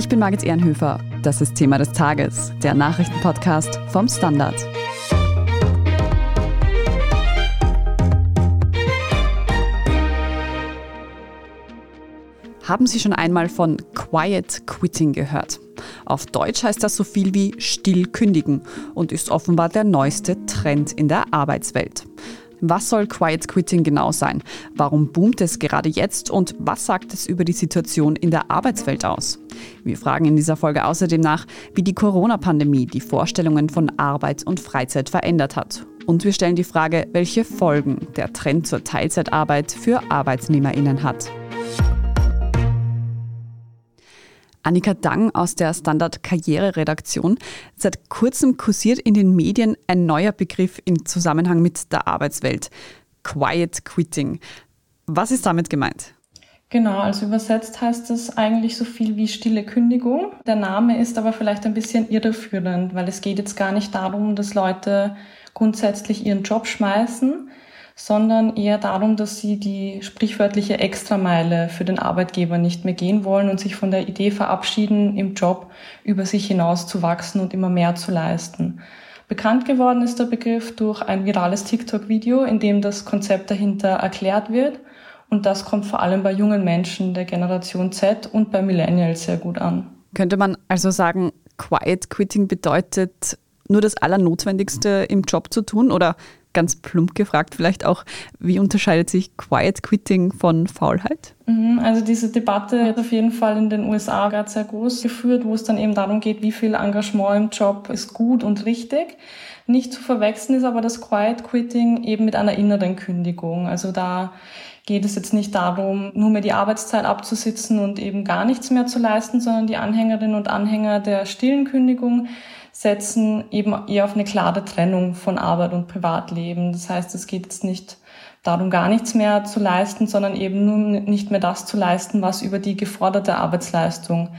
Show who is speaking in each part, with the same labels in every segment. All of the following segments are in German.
Speaker 1: Ich bin Margit Ehrenhöfer. Das ist Thema des Tages, der Nachrichtenpodcast vom Standard. Haben Sie schon einmal von Quiet Quitting gehört? Auf Deutsch heißt das so viel wie still kündigen und ist offenbar der neueste Trend in der Arbeitswelt. Was soll Quiet Quitting genau sein? Warum boomt es gerade jetzt und was sagt es über die Situation in der Arbeitswelt aus? Wir fragen in dieser Folge außerdem nach, wie die Corona-Pandemie die Vorstellungen von Arbeit und Freizeit verändert hat. Und wir stellen die Frage, welche Folgen der Trend zur Teilzeitarbeit für Arbeitnehmerinnen hat. Annika Dang aus der Standard Karriereredaktion. Seit kurzem kursiert in den Medien ein neuer Begriff im Zusammenhang mit der Arbeitswelt. Quiet Quitting. Was ist damit gemeint?
Speaker 2: Genau, also übersetzt heißt es eigentlich so viel wie stille Kündigung. Der Name ist aber vielleicht ein bisschen irreführend, weil es geht jetzt gar nicht darum, dass Leute grundsätzlich ihren Job schmeißen, sondern eher darum, dass sie die sprichwörtliche Extrameile für den Arbeitgeber nicht mehr gehen wollen und sich von der Idee verabschieden, im Job über sich hinaus zu wachsen und immer mehr zu leisten. Bekannt geworden ist der Begriff durch ein virales TikTok-Video, in dem das Konzept dahinter erklärt wird. Und das kommt vor allem bei jungen Menschen der Generation Z und bei Millennials sehr gut an.
Speaker 1: Könnte man also sagen, Quiet Quitting bedeutet nur das Allernotwendigste im Job zu tun oder ganz plump gefragt vielleicht auch, wie unterscheidet sich Quiet Quitting von Faulheit?
Speaker 2: Mhm, also diese Debatte wird auf jeden Fall in den USA gerade sehr groß geführt, wo es dann eben darum geht, wie viel Engagement im Job ist gut und richtig. Nicht zu verwechseln ist aber das Quiet Quitting eben mit einer inneren Kündigung. Also da geht es jetzt nicht darum, nur mehr die Arbeitszeit abzusitzen und eben gar nichts mehr zu leisten, sondern die Anhängerinnen und Anhänger der stillen Kündigung setzen eben eher auf eine klare Trennung von Arbeit und Privatleben. Das heißt, es geht jetzt nicht darum, gar nichts mehr zu leisten, sondern eben nur nicht mehr das zu leisten, was über die geforderte Arbeitsleistung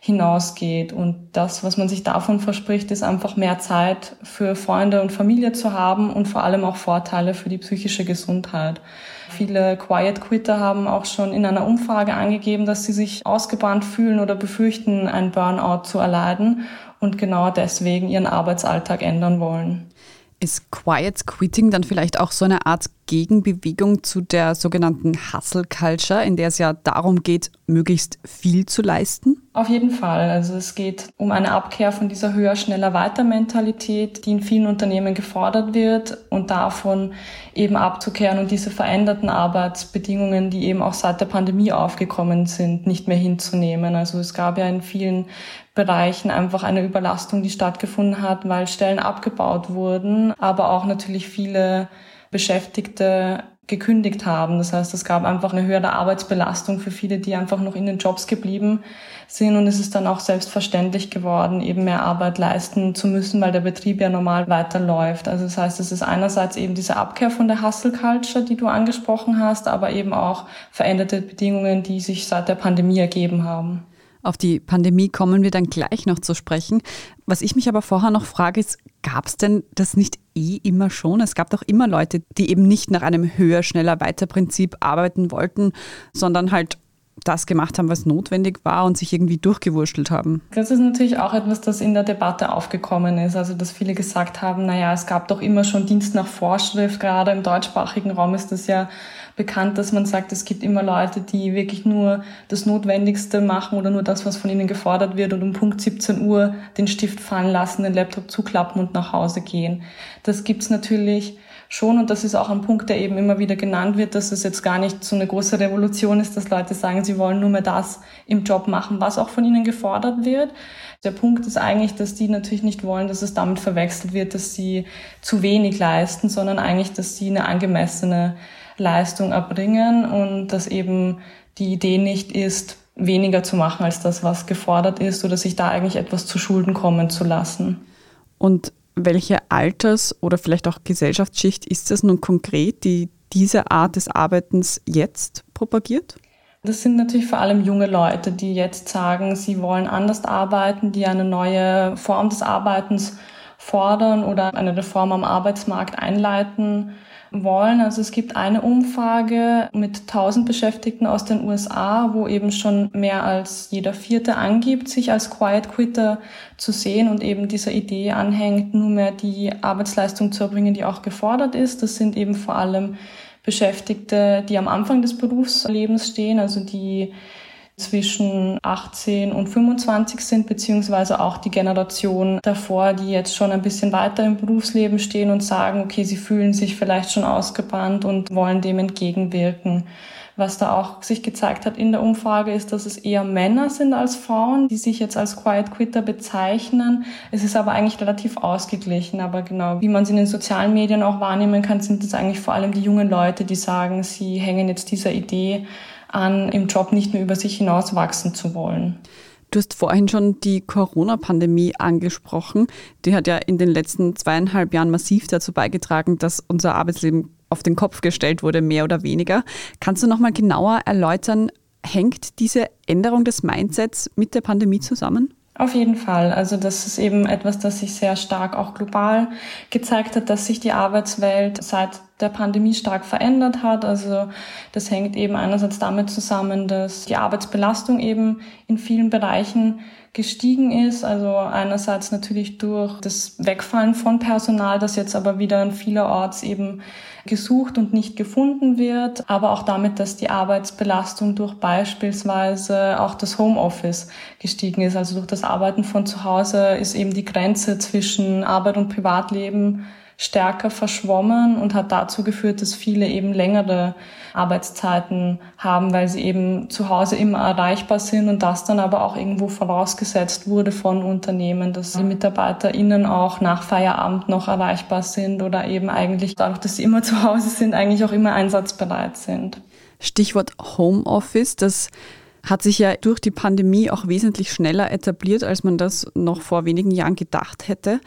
Speaker 2: hinausgeht. Und das, was man sich davon verspricht, ist einfach mehr Zeit für Freunde und Familie zu haben und vor allem auch Vorteile für die psychische Gesundheit. Viele Quiet Quitter haben auch schon in einer Umfrage angegeben, dass sie sich ausgebrannt fühlen oder befürchten, ein Burnout zu erleiden und genau deswegen ihren Arbeitsalltag ändern wollen.
Speaker 1: Ist Quiet Quitting dann vielleicht auch so eine Art Gegenbewegung zu der sogenannten Hustle Culture, in der es ja darum geht, möglichst viel zu leisten?
Speaker 2: Auf jeden Fall. Also es geht um eine Abkehr von dieser höher, schneller, weiter Mentalität, die in vielen Unternehmen gefordert wird und davon eben abzukehren und diese veränderten Arbeitsbedingungen, die eben auch seit der Pandemie aufgekommen sind, nicht mehr hinzunehmen. Also es gab ja in vielen Bereichen einfach eine Überlastung, die stattgefunden hat, weil Stellen abgebaut wurden, aber auch natürlich viele Beschäftigte gekündigt haben. Das heißt, es gab einfach eine höhere Arbeitsbelastung für viele, die einfach noch in den Jobs geblieben sind. Und es ist dann auch selbstverständlich geworden, eben mehr Arbeit leisten zu müssen, weil der Betrieb ja normal weiterläuft. Also das heißt, es ist einerseits eben diese Abkehr von der Hustle Culture, die du angesprochen hast, aber eben auch veränderte Bedingungen, die sich seit der Pandemie ergeben haben.
Speaker 1: Auf die Pandemie kommen wir dann gleich noch zu sprechen. Was ich mich aber vorher noch frage, ist, gab es denn das nicht eh immer schon? Es gab doch immer Leute, die eben nicht nach einem höher, schneller, weiter Prinzip arbeiten wollten, sondern halt das gemacht haben, was notwendig war und sich irgendwie durchgewurschtelt haben.
Speaker 2: Das ist natürlich auch etwas, das in der Debatte aufgekommen ist. Also, dass viele gesagt haben, naja, es gab doch immer schon Dienst nach Vorschrift. Gerade im deutschsprachigen Raum ist das ja bekannt, dass man sagt, es gibt immer Leute, die wirklich nur das Notwendigste machen oder nur das, was von ihnen gefordert wird und um Punkt 17 Uhr den Stift fallen lassen, den Laptop zuklappen und nach Hause gehen. Das gibt's natürlich schon und das ist auch ein Punkt, der eben immer wieder genannt wird, dass es jetzt gar nicht so eine große Revolution ist, dass Leute sagen, sie wollen nur mehr das im Job machen, was auch von ihnen gefordert wird. Der Punkt ist eigentlich, dass die natürlich nicht wollen, dass es damit verwechselt wird, dass sie zu wenig leisten, sondern eigentlich, dass sie eine angemessene Leistung erbringen und dass eben die Idee nicht ist, weniger zu machen als das, was gefordert ist oder sich da eigentlich etwas zu Schulden kommen zu lassen.
Speaker 1: Und welche Alters- oder vielleicht auch Gesellschaftsschicht ist es nun konkret, die diese Art des Arbeitens jetzt propagiert?
Speaker 2: Das sind natürlich vor allem junge Leute, die jetzt sagen, sie wollen anders arbeiten, die eine neue Form des Arbeitens fordern oder eine Reform am Arbeitsmarkt einleiten wollen. Also es gibt eine Umfrage mit 1000 Beschäftigten aus den USA, wo eben schon mehr als jeder Vierte angibt, sich als Quiet Quitter zu sehen und eben dieser Idee anhängt, nur mehr die Arbeitsleistung zu erbringen, die auch gefordert ist. Das sind eben vor allem Beschäftigte, die am Anfang des Berufslebens stehen, also die zwischen 18 und 25 sind, beziehungsweise auch die Generation davor, die jetzt schon ein bisschen weiter im Berufsleben stehen und sagen, okay, sie fühlen sich vielleicht schon ausgebrannt und wollen dem entgegenwirken. Was da auch sich gezeigt hat in der Umfrage ist, dass es eher Männer sind als Frauen, die sich jetzt als Quiet Quitter bezeichnen. Es ist aber eigentlich relativ ausgeglichen. Aber genau, wie man es in den sozialen Medien auch wahrnehmen kann, sind es eigentlich vor allem die jungen Leute, die sagen, sie hängen jetzt dieser Idee an, im Job nicht mehr über sich hinaus wachsen zu wollen.
Speaker 1: Du hast vorhin schon die Corona-Pandemie angesprochen. Die hat ja in den letzten zweieinhalb Jahren massiv dazu beigetragen, dass unser Arbeitsleben auf den Kopf gestellt wurde, mehr oder weniger. Kannst du noch mal genauer erläutern, hängt diese Änderung des Mindsets mit der Pandemie zusammen?
Speaker 2: Auf jeden Fall. Also das ist eben etwas, das sich sehr stark auch global gezeigt hat, dass sich die Arbeitswelt seit der Pandemie stark verändert hat. Also das hängt eben einerseits damit zusammen, dass die Arbeitsbelastung eben in vielen Bereichen gestiegen ist. Also einerseits natürlich durch das Wegfallen von Personal, das jetzt aber wieder an vielerorts eben gesucht und nicht gefunden wird, aber auch damit, dass die Arbeitsbelastung durch beispielsweise auch das Homeoffice gestiegen ist. Also durch das Arbeiten von zu Hause ist eben die Grenze zwischen Arbeit und Privatleben stärker verschwommen und hat dazu geführt, dass viele eben längere Arbeitszeiten haben, weil sie eben zu Hause immer erreichbar sind und das dann aber auch irgendwo vorausgesetzt wurde von Unternehmen, dass die MitarbeiterInnen auch nach Feierabend noch erreichbar sind oder eben eigentlich dadurch, dass sie immer zu Hause sind, eigentlich auch immer einsatzbereit sind.
Speaker 1: Stichwort Homeoffice, das hat sich ja durch die Pandemie auch wesentlich schneller etabliert, als man das noch vor wenigen Jahren gedacht hätte.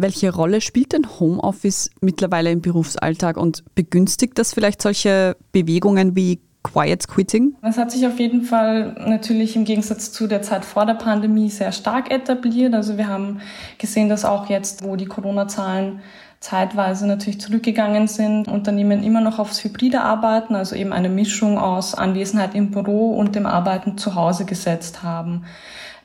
Speaker 1: Welche Rolle spielt denn Homeoffice mittlerweile im Berufsalltag und begünstigt das vielleicht solche Bewegungen wie Quiet Quitting?
Speaker 2: Das hat sich auf jeden Fall natürlich im Gegensatz zu der Zeit vor der Pandemie sehr stark etabliert. Also wir haben gesehen, dass auch jetzt, wo die Corona-Zahlen zeitweise natürlich zurückgegangen sind, Unternehmen immer noch aufs hybride Arbeiten, also eben eine Mischung aus Anwesenheit im Büro und dem Arbeiten zu Hause gesetzt haben.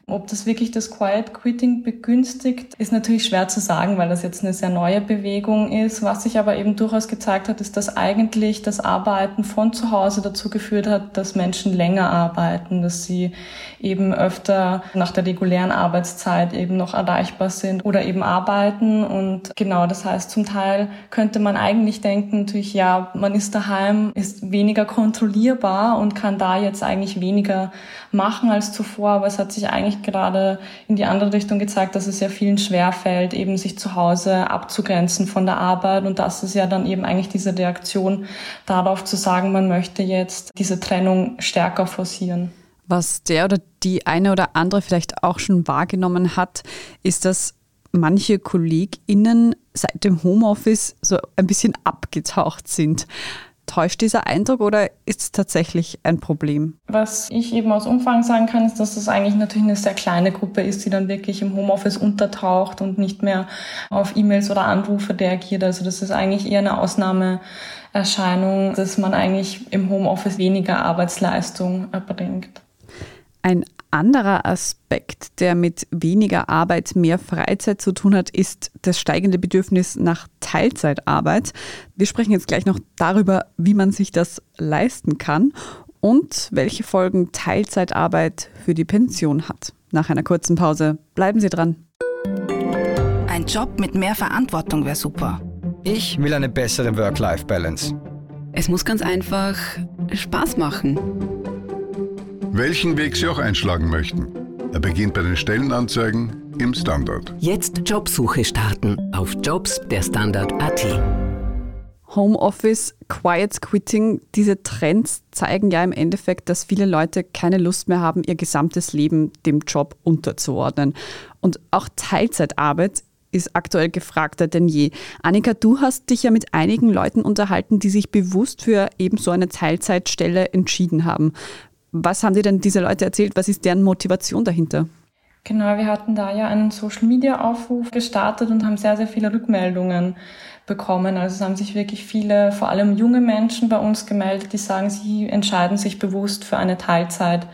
Speaker 2: Ob das wirklich das Quiet Quitting begünstigt, ist natürlich schwer zu sagen, weil das jetzt eine sehr neue Bewegung ist. Was sich aber eben durchaus gezeigt hat, ist, dass eigentlich das Arbeiten von zu Hause dazu geführt hat, dass Menschen länger arbeiten, dass sie eben öfter nach der regulären Arbeitszeit eben noch erreichbar sind oder eben arbeiten. Und genau, das heißt, zum Teil könnte man eigentlich denken, natürlich, ja, man ist daheim, ist weniger kontrollierbar und kann da jetzt eigentlich weniger machen als zuvor, aber es hat sich eigentlich eigentlich gerade in die andere Richtung gezeigt, dass es ja vielen schwerfällt, eben sich zu Hause abzugrenzen von der Arbeit. Und das ist ja dann eben eigentlich diese Reaktion darauf zu sagen, man möchte jetzt diese Trennung stärker forcieren.
Speaker 1: Was der oder die eine oder andere vielleicht auch schon wahrgenommen hat, ist, dass manche KollegInnen seit dem Homeoffice so ein bisschen abgetaucht sind. Täuscht dieser Eindruck oder ist es tatsächlich ein Problem?
Speaker 2: Was ich eben aus Umfang sagen kann, ist, dass es eigentlich natürlich eine sehr kleine Gruppe ist, die dann wirklich im Homeoffice untertaucht und nicht mehr auf E-Mails oder Anrufe reagiert. Also das ist eigentlich eher eine Ausnahmeerscheinung, dass man eigentlich im Homeoffice weniger Arbeitsleistung erbringt.
Speaker 1: Ein anderer Aspekt, der mit weniger Arbeit, mehr Freizeit zu tun hat, ist das steigende Bedürfnis nach Teilzeitarbeit. Wir sprechen jetzt gleich noch darüber, wie man sich das leisten kann und welche Folgen Teilzeitarbeit für die Pension hat. Nach einer kurzen Pause bleiben Sie dran.
Speaker 3: Ein Job mit mehr Verantwortung wäre super.
Speaker 4: Ich will eine bessere Work-Life-Balance.
Speaker 5: Es muss ganz einfach Spaß machen
Speaker 6: welchen Weg Sie auch einschlagen möchten. Er beginnt bei den Stellenanzeigen im Standard.
Speaker 3: Jetzt Jobsuche starten auf Jobs der Standard.at.
Speaker 1: Homeoffice, Quiet Quitting, diese Trends zeigen ja im Endeffekt, dass viele Leute keine Lust mehr haben, ihr gesamtes Leben dem Job unterzuordnen. Und auch Teilzeitarbeit ist aktuell gefragter denn je. Annika, du hast dich ja mit einigen Leuten unterhalten, die sich bewusst für eben so eine Teilzeitstelle entschieden haben. Was haben dir denn diese Leute erzählt? Was ist deren Motivation dahinter?
Speaker 2: Genau, wir hatten da ja einen Social-Media-Aufruf gestartet und haben sehr, sehr viele Rückmeldungen bekommen. Also es haben sich wirklich viele, vor allem junge Menschen bei uns gemeldet, die sagen, sie entscheiden sich bewusst für eine Teilzeit.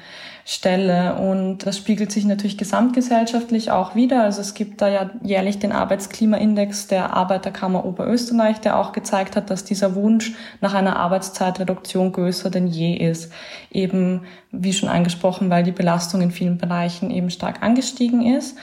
Speaker 2: Stelle. Und das spiegelt sich natürlich gesamtgesellschaftlich auch wieder. Also es gibt da ja jährlich den Arbeitsklimaindex der Arbeiterkammer Oberösterreich, der auch gezeigt hat, dass dieser Wunsch nach einer Arbeitszeitreduktion größer denn je ist. Eben, wie schon angesprochen, weil die Belastung in vielen Bereichen eben stark angestiegen ist.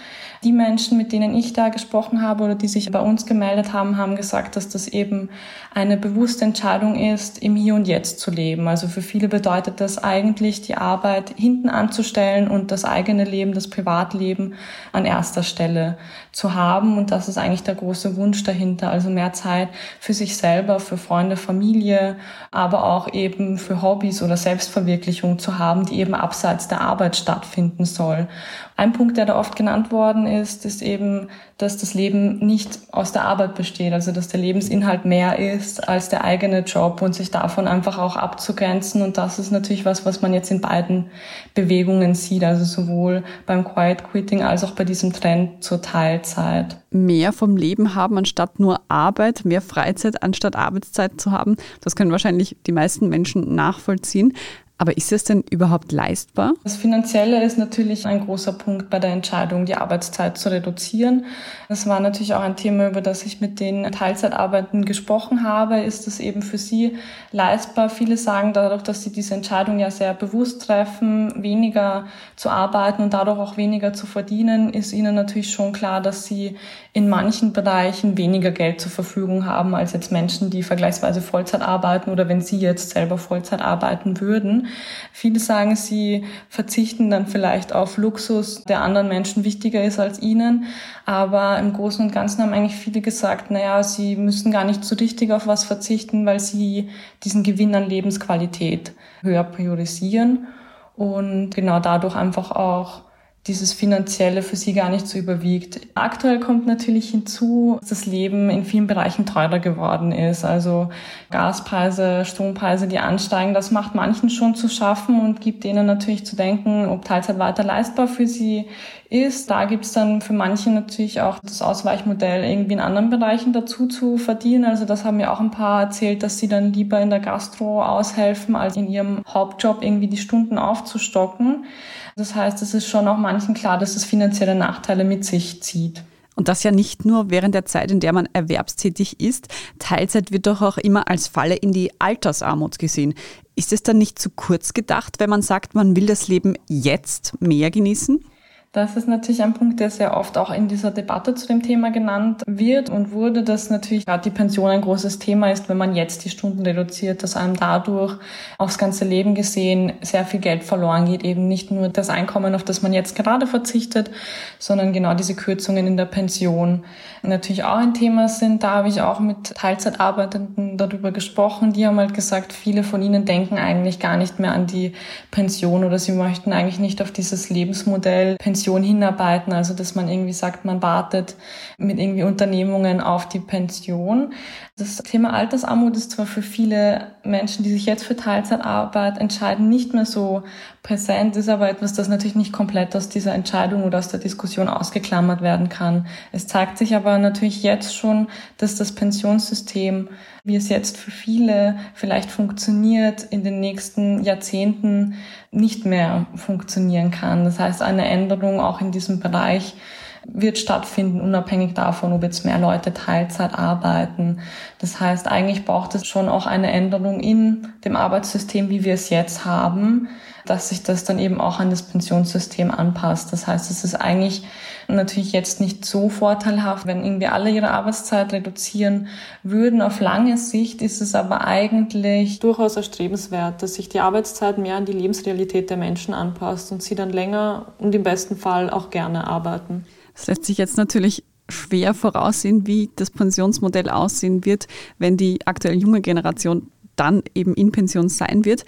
Speaker 2: Die Menschen, mit denen ich da gesprochen habe oder die sich bei uns gemeldet haben, haben gesagt, dass das eben eine bewusste Entscheidung ist, im Hier und Jetzt zu leben. Also für viele bedeutet das eigentlich, die Arbeit hinten anzustellen und das eigene Leben, das Privatleben an erster Stelle zu haben. Und das ist eigentlich der große Wunsch dahinter. Also mehr Zeit für sich selber, für Freunde, Familie, aber auch eben für Hobbys oder Selbstverwirklichung zu haben, die eben abseits der Arbeit stattfinden soll. Ein Punkt, der da oft genannt worden ist, ist eben, dass das Leben nicht aus der Arbeit besteht, also dass der Lebensinhalt mehr ist als der eigene Job und sich davon einfach auch abzugrenzen. Und das ist natürlich was, was man jetzt in beiden Bewegungen sieht, also sowohl beim Quiet Quitting als auch bei diesem Trend zur Teilzeit.
Speaker 1: Mehr vom Leben haben anstatt nur Arbeit, mehr Freizeit anstatt Arbeitszeit zu haben, das können wahrscheinlich die meisten Menschen nachvollziehen. Aber ist es denn überhaupt leistbar?
Speaker 2: Das Finanzielle ist natürlich ein großer Punkt bei der Entscheidung, die Arbeitszeit zu reduzieren. Das war natürlich auch ein Thema, über das ich mit den Teilzeitarbeitenden gesprochen habe. Ist es eben für sie leistbar? Viele sagen dadurch, dass sie diese Entscheidung ja sehr bewusst treffen, weniger zu arbeiten und dadurch auch weniger zu verdienen, ist ihnen natürlich schon klar, dass sie in manchen Bereichen weniger Geld zur Verfügung haben als jetzt Menschen, die vergleichsweise Vollzeit arbeiten oder wenn sie jetzt selber Vollzeit arbeiten würden. Viele sagen, sie verzichten dann vielleicht auf Luxus, der anderen Menschen wichtiger ist als ihnen. Aber im Großen und Ganzen haben eigentlich viele gesagt, naja, sie müssen gar nicht so richtig auf was verzichten, weil sie diesen Gewinn an Lebensqualität höher priorisieren und genau dadurch einfach auch dieses Finanzielle für sie gar nicht so überwiegt. Aktuell kommt natürlich hinzu, dass das Leben in vielen Bereichen teurer geworden ist. Also Gaspreise, Strompreise, die ansteigen, das macht manchen schon zu schaffen und gibt denen natürlich zu denken, ob Teilzeit weiter leistbar für sie ist. Da gibt es dann für manche natürlich auch das Ausweichmodell, irgendwie in anderen Bereichen dazu zu verdienen. Also das haben mir auch ein paar erzählt, dass sie dann lieber in der Gastro aushelfen, als in ihrem Hauptjob irgendwie die Stunden aufzustocken. Das heißt, es ist schon auch manchen klar, dass es finanzielle Nachteile mit sich zieht.
Speaker 1: Und das ja nicht nur während der Zeit, in der man erwerbstätig ist. Teilzeit wird doch auch immer als Falle in die Altersarmut gesehen. Ist es dann nicht zu kurz gedacht, wenn man sagt, man will das Leben jetzt mehr genießen?
Speaker 2: Das ist natürlich ein Punkt, der sehr oft auch in dieser Debatte zu dem Thema genannt wird und wurde, dass natürlich gerade die Pension ein großes Thema ist, wenn man jetzt die Stunden reduziert, dass einem dadurch aufs ganze Leben gesehen sehr viel Geld verloren geht. Eben nicht nur das Einkommen, auf das man jetzt gerade verzichtet, sondern genau diese Kürzungen in der Pension natürlich auch ein Thema sind. Da habe ich auch mit Teilzeitarbeitenden darüber gesprochen. Die haben halt gesagt, viele von ihnen denken eigentlich gar nicht mehr an die Pension oder sie möchten eigentlich nicht auf dieses Lebensmodell Pension Pension hinarbeiten, also dass man irgendwie sagt, man wartet mit irgendwie Unternehmungen auf die Pension. Das Thema Altersarmut ist zwar für viele Menschen, die sich jetzt für Teilzeitarbeit entscheiden, nicht mehr so präsent, ist aber etwas, das natürlich nicht komplett aus dieser Entscheidung oder aus der Diskussion ausgeklammert werden kann. Es zeigt sich aber natürlich jetzt schon, dass das Pensionssystem, wie es jetzt für viele vielleicht funktioniert, in den nächsten Jahrzehnten nicht mehr funktionieren kann. Das heißt, eine Änderung auch in diesem Bereich wird stattfinden, unabhängig davon, ob jetzt mehr Leute Teilzeit arbeiten. Das heißt, eigentlich braucht es schon auch eine Änderung in dem Arbeitssystem, wie wir es jetzt haben, dass sich das dann eben auch an das Pensionssystem anpasst. Das heißt, es ist eigentlich natürlich jetzt nicht so vorteilhaft, wenn irgendwie alle ihre Arbeitszeit reduzieren würden. Auf lange Sicht ist es aber eigentlich durchaus erstrebenswert, dass sich die Arbeitszeit mehr an die Lebensrealität der Menschen anpasst und sie dann länger und im besten Fall auch gerne arbeiten.
Speaker 1: Es lässt sich jetzt natürlich schwer voraussehen, wie das Pensionsmodell aussehen wird, wenn die aktuell junge Generation dann eben in Pension sein wird.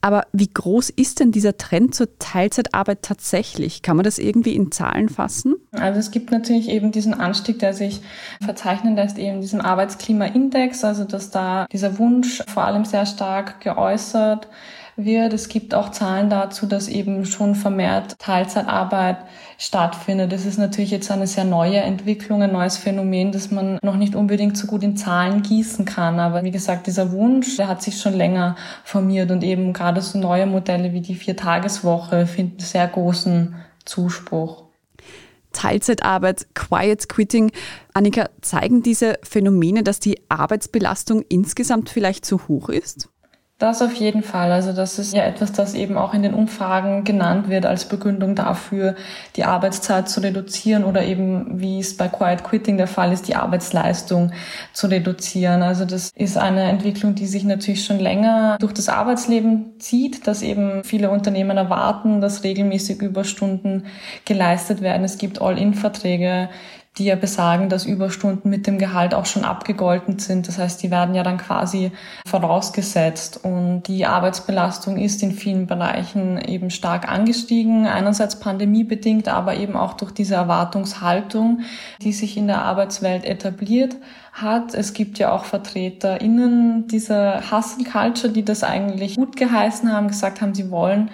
Speaker 1: Aber wie groß ist denn dieser Trend zur Teilzeitarbeit tatsächlich? Kann man das irgendwie in Zahlen fassen?
Speaker 2: Also es gibt natürlich eben diesen Anstieg, der sich verzeichnen lässt, eben diesem Arbeitsklimaindex, also dass da dieser Wunsch vor allem sehr stark geäußert wird. Es gibt auch Zahlen dazu, dass eben schon vermehrt Teilzeitarbeit stattfindet. Das ist natürlich jetzt eine sehr neue Entwicklung, ein neues Phänomen, das man noch nicht unbedingt so gut in Zahlen gießen kann. Aber wie gesagt, dieser Wunsch, der hat sich schon länger formiert und eben gerade so neue Modelle wie die Viertageswoche finden sehr großen Zuspruch.
Speaker 1: Teilzeitarbeit, Quiet Quitting. Annika, zeigen diese Phänomene, dass die Arbeitsbelastung insgesamt vielleicht zu hoch ist?
Speaker 2: Das auf jeden Fall. Also das ist ja etwas, das eben auch in den Umfragen genannt wird als Begründung dafür, die Arbeitszeit zu reduzieren oder eben, wie es bei Quiet Quitting der Fall ist, die Arbeitsleistung zu reduzieren. Also das ist eine Entwicklung, die sich natürlich schon länger durch das Arbeitsleben zieht, dass eben viele Unternehmen erwarten, dass regelmäßig Überstunden geleistet werden. Es gibt All-In-Verträge die ja besagen, dass Überstunden mit dem Gehalt auch schon abgegolten sind. Das heißt, die werden ja dann quasi vorausgesetzt. Und die Arbeitsbelastung ist in vielen Bereichen eben stark angestiegen. Einerseits pandemiebedingt, aber eben auch durch diese Erwartungshaltung, die sich in der Arbeitswelt etabliert hat. Es gibt ja auch VertreterInnen dieser Hustle Culture, die das eigentlich gut geheißen haben, gesagt haben, sie wollen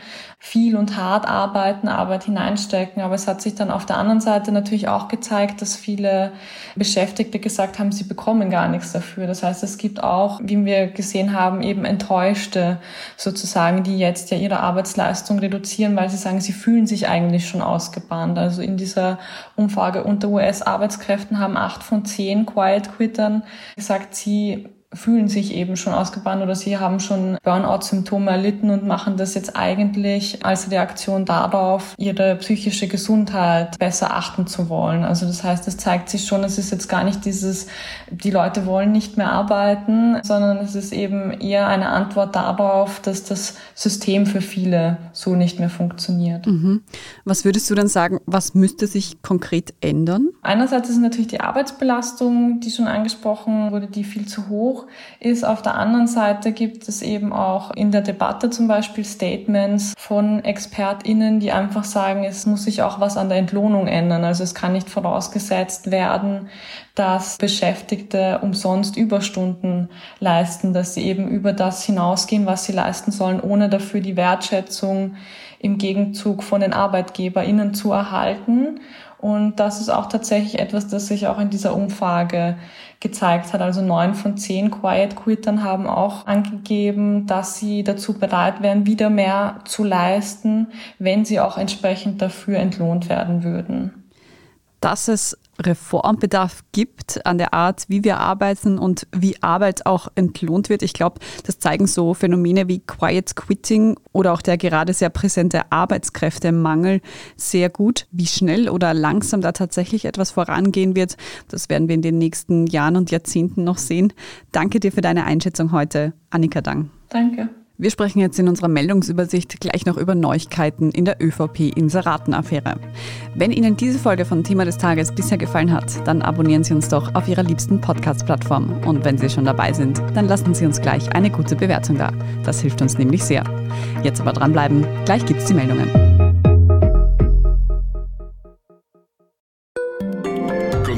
Speaker 2: viel und hart arbeiten, Arbeit hineinstecken. Aber es hat sich dann auf der anderen Seite natürlich auch gezeigt, dass viele Beschäftigte gesagt haben, sie bekommen gar nichts dafür. Das heißt, es gibt auch, wie wir gesehen haben, eben Enttäuschte sozusagen, die jetzt ja ihre Arbeitsleistung reduzieren, weil sie sagen, sie fühlen sich eigentlich schon ausgebahnt. Also in dieser Umfrage unter US-Arbeitskräften haben acht von zehn Quiet Quittern gesagt, sie fühlen sich eben schon ausgebannt oder sie haben schon Burnout-Symptome erlitten und machen das jetzt eigentlich als Reaktion darauf, ihre psychische Gesundheit besser achten zu wollen. Also das heißt, es zeigt sich schon, es ist jetzt gar nicht dieses, die Leute wollen nicht mehr arbeiten, sondern es ist eben eher eine Antwort darauf, dass das System für viele so nicht mehr funktioniert.
Speaker 1: Mhm. Was würdest du dann sagen, was müsste sich konkret ändern?
Speaker 2: Einerseits ist natürlich die Arbeitsbelastung, die schon angesprochen wurde, die viel zu hoch ist. Auf der anderen Seite gibt es eben auch in der Debatte zum Beispiel Statements von ExpertInnen, die einfach sagen, es muss sich auch was an der Entlohnung ändern. Also es kann nicht vorausgesetzt werden, dass Beschäftigte umsonst Überstunden leisten, dass sie eben über das hinausgehen, was sie leisten sollen, ohne dafür die Wertschätzung im Gegenzug von den ArbeitgeberInnen zu erhalten. Und das ist auch tatsächlich etwas, das sich auch in dieser Umfrage gezeigt hat. Also neun von zehn Quiet Quittern haben auch angegeben, dass sie dazu bereit wären, wieder mehr zu leisten, wenn sie auch entsprechend dafür entlohnt werden würden.
Speaker 1: Dass es Reformbedarf gibt an der Art, wie wir arbeiten und wie Arbeit auch entlohnt wird. Ich glaube, das zeigen so Phänomene wie Quiet Quitting oder auch der gerade sehr präsente Arbeitskräftemangel sehr gut. Wie schnell oder langsam da tatsächlich etwas vorangehen wird, das werden wir in den nächsten Jahren und Jahrzehnten noch sehen. Danke dir für deine Einschätzung heute, Annika Dang.
Speaker 2: Danke.
Speaker 1: Wir sprechen jetzt in unserer Meldungsübersicht gleich noch über Neuigkeiten in der ÖVP-Inseratenaffäre. Wenn Ihnen diese Folge von Thema des Tages bisher gefallen hat, dann abonnieren Sie uns doch auf Ihrer liebsten Podcast-Plattform. Und wenn Sie schon dabei sind, dann lassen Sie uns gleich eine gute Bewertung da. Das hilft uns nämlich sehr. Jetzt aber dranbleiben, gleich gibt's die Meldungen.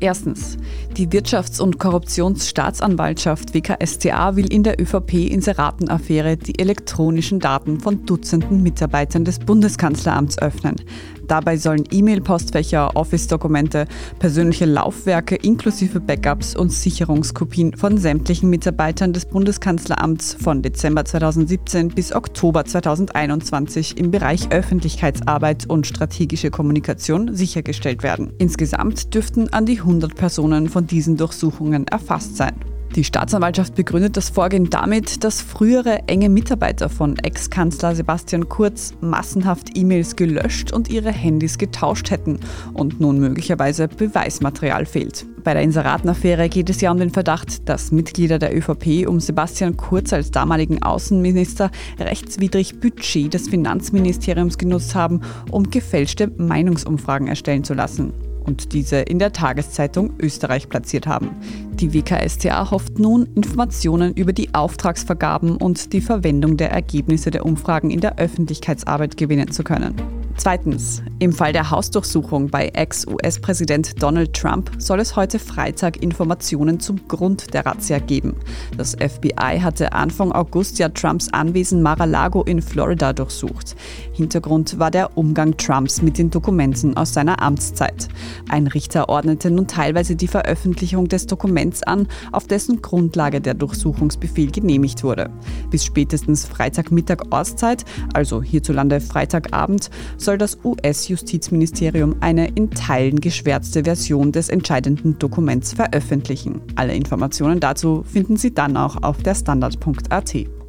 Speaker 1: Erstens. Die Wirtschafts- und Korruptionsstaatsanwaltschaft WKStA will in der ÖVP-Inseratenaffäre die elektronischen Daten von Dutzenden Mitarbeitern des Bundeskanzleramts öffnen. Dabei sollen E-Mail-Postfächer, Office-Dokumente, persönliche Laufwerke inklusive Backups und Sicherungskopien von sämtlichen Mitarbeitern des Bundeskanzleramts von Dezember 2017 bis Oktober 2021 im Bereich Öffentlichkeitsarbeit und strategische Kommunikation sichergestellt werden. Insgesamt dürften an die 100 Personen von diesen Durchsuchungen erfasst sein. Die Staatsanwaltschaft begründet das Vorgehen damit, dass frühere enge Mitarbeiter von Ex-Kanzler Sebastian Kurz massenhaft E-Mails gelöscht und ihre Handys getauscht hätten und nun möglicherweise Beweismaterial fehlt. Bei der Inseratenaffäre geht es ja um den Verdacht, dass Mitglieder der ÖVP um Sebastian Kurz als damaligen Außenminister rechtswidrig Budget des Finanzministeriums genutzt haben, um gefälschte Meinungsumfragen erstellen zu lassen. Und diese in der Tageszeitung Österreich platziert haben. Die WKStA hofft nun, Informationen über die Auftragsvergaben und die Verwendung der Ergebnisse der Umfragen in der Öffentlichkeitsarbeit gewinnen zu können. Zweitens, im Fall der Hausdurchsuchung bei Ex-US-Präsident Donald Trump soll es heute Freitag Informationen zum Grund der Razzia geben. Das FBI hatte Anfang August ja Trumps Anwesen Mar-a-Lago in Florida durchsucht. Hintergrund war der Umgang Trumps mit den Dokumenten aus seiner Amtszeit. Ein Richter ordnete nun teilweise die Veröffentlichung des Dokuments an, auf dessen Grundlage der Durchsuchungsbefehl genehmigt wurde. Bis spätestens Freitagmittag Ortszeit, also hierzulande Freitagabend, soll das US-Justizministerium eine in Teilen geschwärzte Version des entscheidenden Dokuments veröffentlichen. Alle Informationen dazu finden Sie dann auch auf der Standard.at.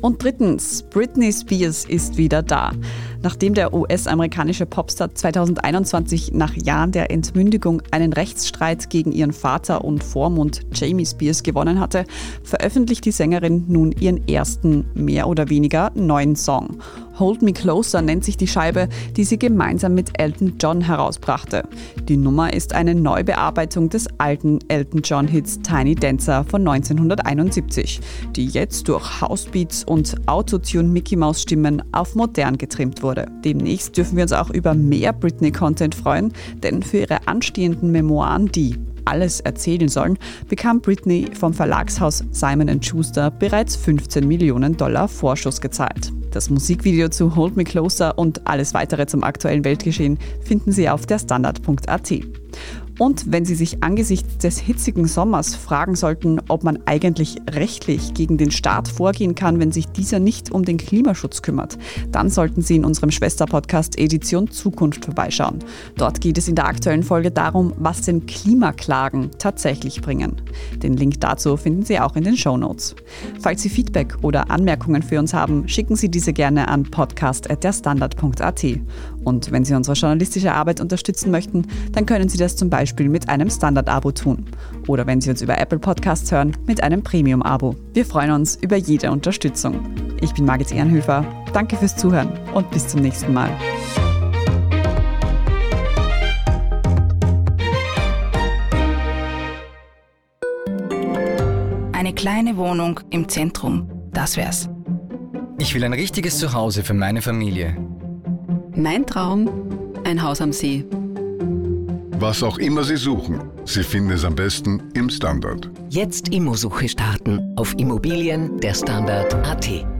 Speaker 1: Und drittens, Britney Spears ist wieder da. Nachdem der US-amerikanische Popstar 2021 nach Jahren der Entmündigung einen Rechtsstreit gegen ihren Vater und Vormund Jamie Spears gewonnen hatte, veröffentlicht die Sängerin nun ihren ersten, mehr oder weniger neuen Song. Hold Me Closer nennt sich die Scheibe, die sie gemeinsam mit Elton John herausbrachte. Die Nummer ist eine Neubearbeitung des alten Elton John-Hits Tiny Dancer von 1971, die jetzt durch Housebeats und Autotune-Mickey Mouse-Stimmen auf modern getrimmt wurde. Demnächst dürfen wir uns auch über mehr Britney-Content freuen, denn für ihre anstehenden Memoiren, die alles erzählen sollen, bekam Britney vom Verlagshaus Simon Schuster bereits 15 Millionen Dollar Vorschuss gezahlt. Das Musikvideo zu Hold Me Closer und alles weitere zum aktuellen Weltgeschehen finden Sie auf der Standard.at. Und wenn Sie sich angesichts des hitzigen Sommers fragen sollten, ob man eigentlich rechtlich gegen den Staat vorgehen kann, wenn sich dieser nicht um den Klimaschutz kümmert, dann sollten Sie in unserem Schwesterpodcast Edition Zukunft vorbeischauen. Dort geht es in der aktuellen Folge darum, was denn Klimaklagen tatsächlich bringen. Den Link dazu finden Sie auch in den Show Notes. Falls Sie Feedback oder Anmerkungen für uns haben, schicken Sie diese gerne an podcast.derstandard.at. Und wenn Sie unsere journalistische Arbeit unterstützen möchten, dann können Sie das zum Beispiel mit einem Standard-Abo tun. Oder wenn Sie uns über Apple Podcasts hören, mit einem Premium-Abo. Wir freuen uns über jede Unterstützung. Ich bin Margit Ehrenhöfer. Danke fürs Zuhören und bis zum nächsten Mal.
Speaker 3: Eine kleine Wohnung im Zentrum, das wär's.
Speaker 4: Ich will ein richtiges Zuhause für meine Familie.
Speaker 5: Mein Traum, ein Haus am See.
Speaker 6: Was auch immer Sie suchen, Sie finden es am besten im Standard.
Speaker 7: Jetzt Immosuche starten auf Immobilien der Standard.at.